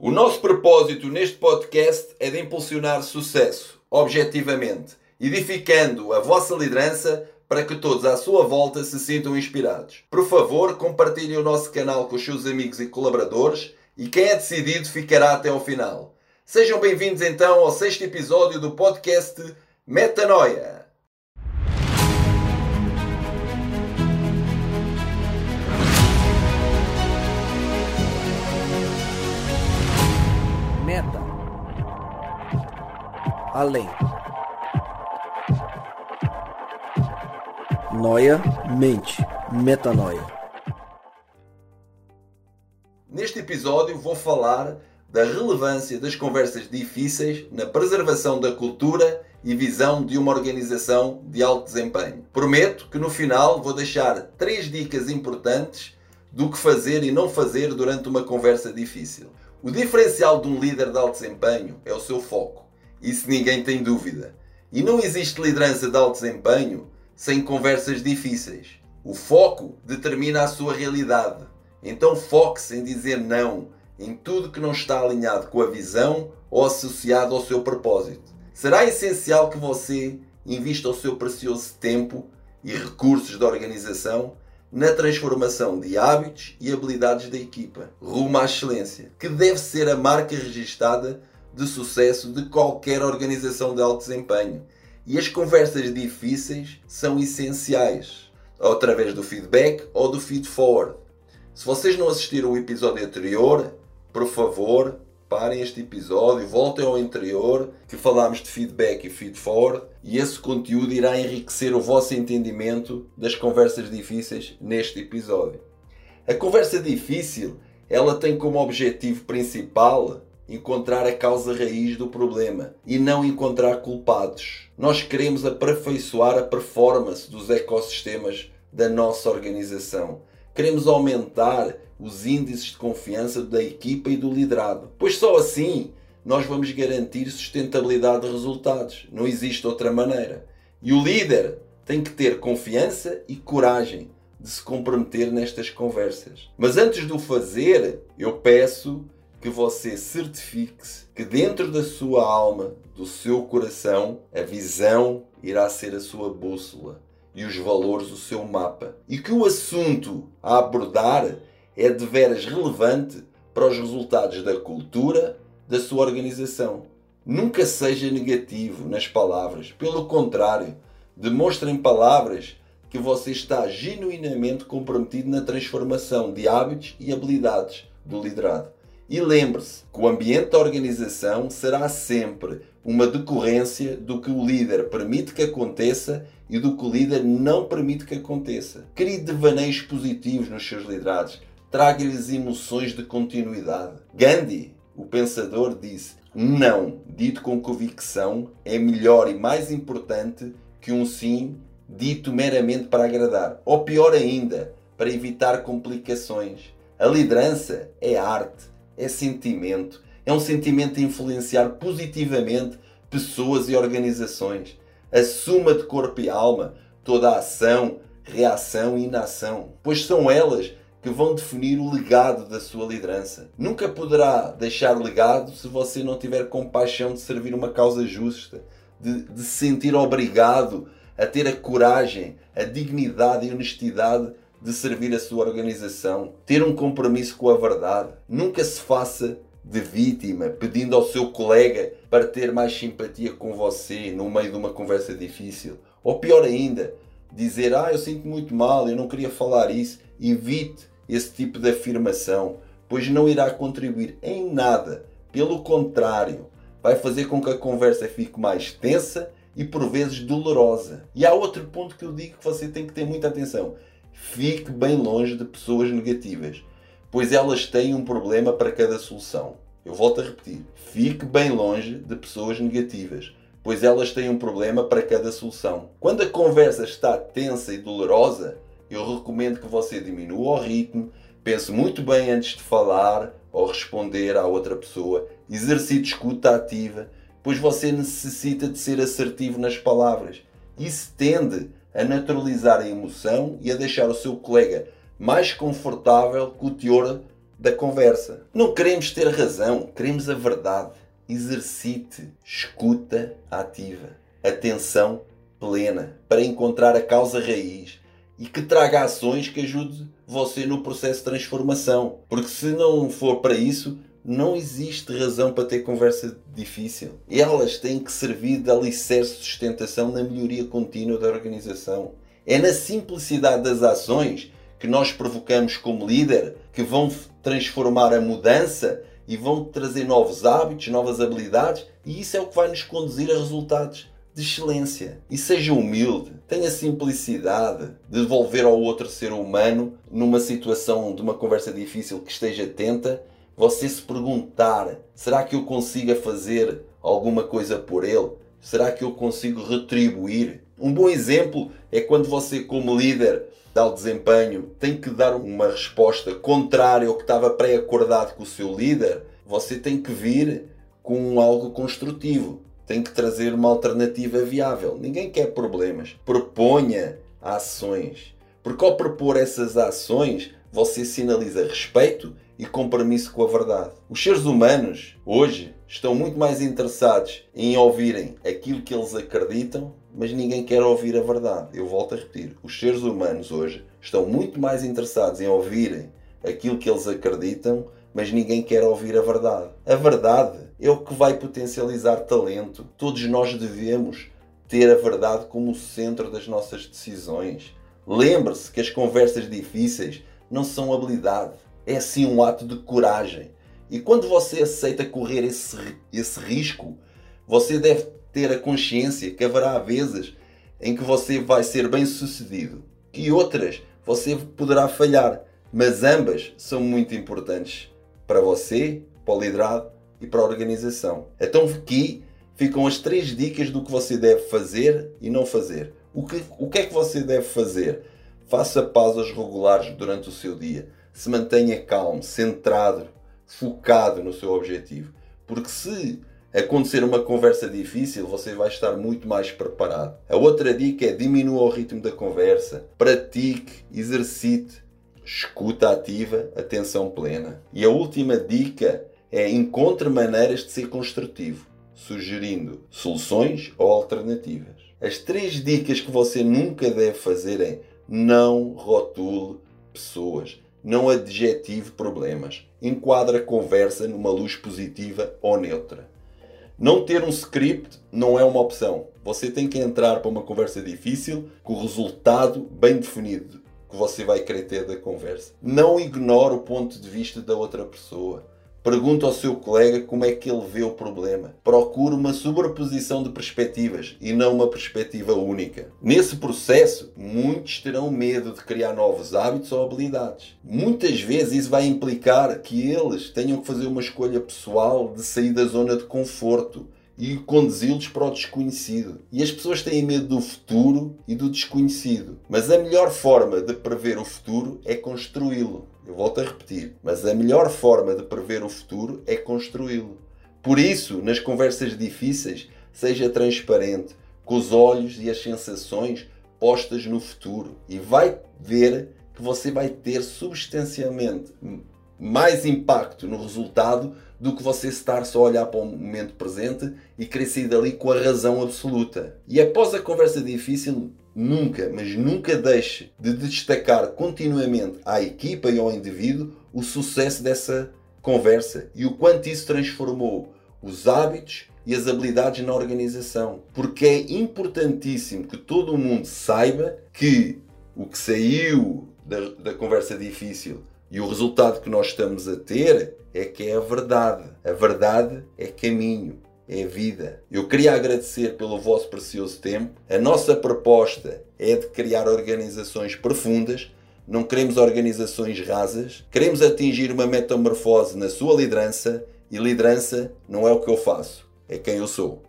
O nosso propósito neste podcast é de impulsionar sucesso, objetivamente, edificando a vossa liderança para que todos à sua volta se sintam inspirados. Por favor, compartilhem o nosso canal com os seus amigos e colaboradores e quem é decidido ficará até ao final. Sejam bem-vindos então ao sexto episódio do podcast Metanoia. Além. Noia, mente. Metanoia. Neste episódio vou falar da relevância das conversas difíceis na preservação da cultura e visão de uma organização de alto desempenho. Prometo que no final vou deixar três dicas importantes do que fazer e não fazer durante uma conversa difícil. O diferencial de um líder de alto desempenho é o seu foco. Isso ninguém tem dúvida. E não existe liderança de alto desempenho sem conversas difíceis. O foco determina a sua realidade. Então foque-se em dizer não em tudo que não está alinhado com a visão ou associado ao seu propósito. Será essencial que você invista o seu precioso tempo e recursos da organização na transformação de hábitos e habilidades da equipa, rumo à excelência, que deve ser a marca registada de sucesso de qualquer organização de alto desempenho. E as conversas difíceis são essenciais, através do feedback ou do feed forward. Se vocês não assistiram o episódio anterior, por favor, parem este episódio, voltem ao interior, que falámos de feedback e feed forward, e esse conteúdo irá enriquecer o vosso entendimento das conversas difíceis neste episódio. A conversa difícil, ela tem como objetivo principal encontrar a causa raiz do problema e não encontrar culpados. Nós queremos aperfeiçoar a performance dos ecossistemas da nossa organização. Queremos aumentar os índices de confiança da equipa e do liderado, pois só assim nós vamos garantir sustentabilidade de resultados. Não existe outra maneira. E o líder tem que ter confiança e coragem de se comprometer nestas conversas. Mas antes de o fazer, eu peço que você certifique-se que dentro da sua alma, do seu coração, a visão irá ser a sua bússola e os valores o seu mapa. E que o assunto a abordar é de veras relevante para os resultados da cultura da sua organização. Nunca seja negativo nas palavras, pelo contrário, demonstre em palavras que você está genuinamente comprometido na transformação de hábitos e habilidades do liderado. E lembre-se que o ambiente da organização será sempre uma decorrência do que o líder permite que aconteça e do que o líder não permite que aconteça. Crie devaneios positivos nos seus liderados. Traga-lhes emoções de continuidade. Gandhi, o pensador, disse: não dito com convicção é melhor e mais importante que um sim dito meramente para agradar. Ou pior ainda, para evitar complicações. A liderança é arte, é sentimento. É um sentimento de influenciar positivamente pessoas e organizações a suma de corpo e alma, toda a ação, reação e inação, pois são elas que vão definir o legado da sua liderança. Nunca poderá deixar legado se você não tiver compaixão de servir uma causa justa, de, de se sentir obrigado a ter a coragem, a dignidade e honestidade de servir a sua organização, ter um compromisso com a verdade. Nunca se faça de vítima, pedindo ao seu colega para ter mais simpatia com você no meio de uma conversa difícil. Ou pior ainda, dizer: Ah, eu sinto muito mal, eu não queria falar isso. Evite esse tipo de afirmação, pois não irá contribuir em nada. Pelo contrário, vai fazer com que a conversa fique mais tensa e por vezes dolorosa. E há outro ponto que eu digo que você tem que ter muita atenção: fique bem longe de pessoas negativas pois elas têm um problema para cada solução. Eu volto a repetir: fique bem longe de pessoas negativas, pois elas têm um problema para cada solução. Quando a conversa está tensa e dolorosa, eu recomendo que você diminua o ritmo, pense muito bem antes de falar ou responder à outra pessoa, exercite escuta ativa, pois você necessita de ser assertivo nas palavras. Isso tende a naturalizar a emoção e a deixar o seu colega mais confortável com o teor da conversa. Não queremos ter razão, queremos a verdade. Exercite escuta ativa, atenção plena para encontrar a causa raiz e que traga ações que ajude você no processo de transformação. Porque se não for para isso, não existe razão para ter conversa difícil. Elas têm que servir de alicerce de sustentação na melhoria contínua da organização. É na simplicidade das ações que nós provocamos como líder que vão transformar a mudança e vão trazer novos hábitos, novas habilidades, e isso é o que vai nos conduzir a resultados de excelência. E seja humilde, tenha simplicidade de devolver ao outro ser humano numa situação de uma conversa difícil que esteja atenta. Você se perguntar: será que eu consigo fazer alguma coisa por ele? Será que eu consigo retribuir? Um bom exemplo é quando você, como líder de alto desempenho, tem que dar uma resposta contrária ao que estava pré-acordado com o seu líder. Você tem que vir com algo construtivo tem que trazer uma alternativa viável. Ninguém quer problemas. Proponha ações. Porque ao propor essas ações, você sinaliza respeito e compromisso com a verdade. Os seres humanos, hoje, estão muito mais interessados em ouvirem aquilo que eles acreditam, mas ninguém quer ouvir a verdade. Eu volto a repetir: os seres humanos hoje estão muito mais interessados em ouvirem aquilo que eles acreditam, mas ninguém quer ouvir a verdade. A verdade é o que vai potencializar talento. Todos nós devemos ter a verdade como o centro das nossas decisões. Lembre-se que as conversas difíceis não são habilidade, é sim um ato de coragem. E quando você aceita correr esse, esse risco, você deve ter a consciência que haverá vezes em que você vai ser bem sucedido e outras você poderá falhar, mas ambas são muito importantes para você, para o liderado e para a organização. Então aqui ficam as três dicas do que você deve fazer e não fazer. O que, o que é que você deve fazer? Faça pausas regulares durante o seu dia. Se mantenha calmo, centrado, focado no seu objetivo. Porque se acontecer uma conversa difícil, você vai estar muito mais preparado. A outra dica é diminua o ritmo da conversa, pratique, exercite, escuta ativa, atenção plena. E a última dica é encontre maneiras de ser construtivo, sugerindo soluções ou alternativas. As três dicas que você nunca deve fazer é não rotule pessoas, não adjetive problemas, enquadre a conversa numa luz positiva ou neutra. Não ter um script não é uma opção. Você tem que entrar para uma conversa difícil com o resultado bem definido que você vai querer ter da conversa. Não ignore o ponto de vista da outra pessoa. Pergunta ao seu colega como é que ele vê o problema. Procure uma sobreposição de perspectivas e não uma perspectiva única. Nesse processo, muitos terão medo de criar novos hábitos ou habilidades. Muitas vezes isso vai implicar que eles tenham que fazer uma escolha pessoal de sair da zona de conforto e conduzi-los para o desconhecido. E as pessoas têm medo do futuro e do desconhecido. Mas a melhor forma de prever o futuro é construí-lo. Eu volto a repetir, mas a melhor forma de prever o futuro é construí-lo. Por isso, nas conversas difíceis, seja transparente, com os olhos e as sensações postas no futuro e vai ver que você vai ter substancialmente mais impacto no resultado do que você estar só a olhar para o momento presente e querer sair dali com a razão absoluta. E após a conversa difícil, nunca, mas nunca deixe de destacar continuamente à equipa e ao indivíduo o sucesso dessa conversa e o quanto isso transformou os hábitos e as habilidades na organização. Porque é importantíssimo que todo mundo saiba que o que saiu da, da conversa difícil e o resultado que nós estamos a ter é que é a verdade. A verdade é caminho é vida. Eu queria agradecer pelo vosso precioso tempo. A nossa proposta é de criar organizações profundas. Não queremos organizações rasas. Queremos atingir uma metamorfose na sua liderança e liderança não é o que eu faço, é quem eu sou.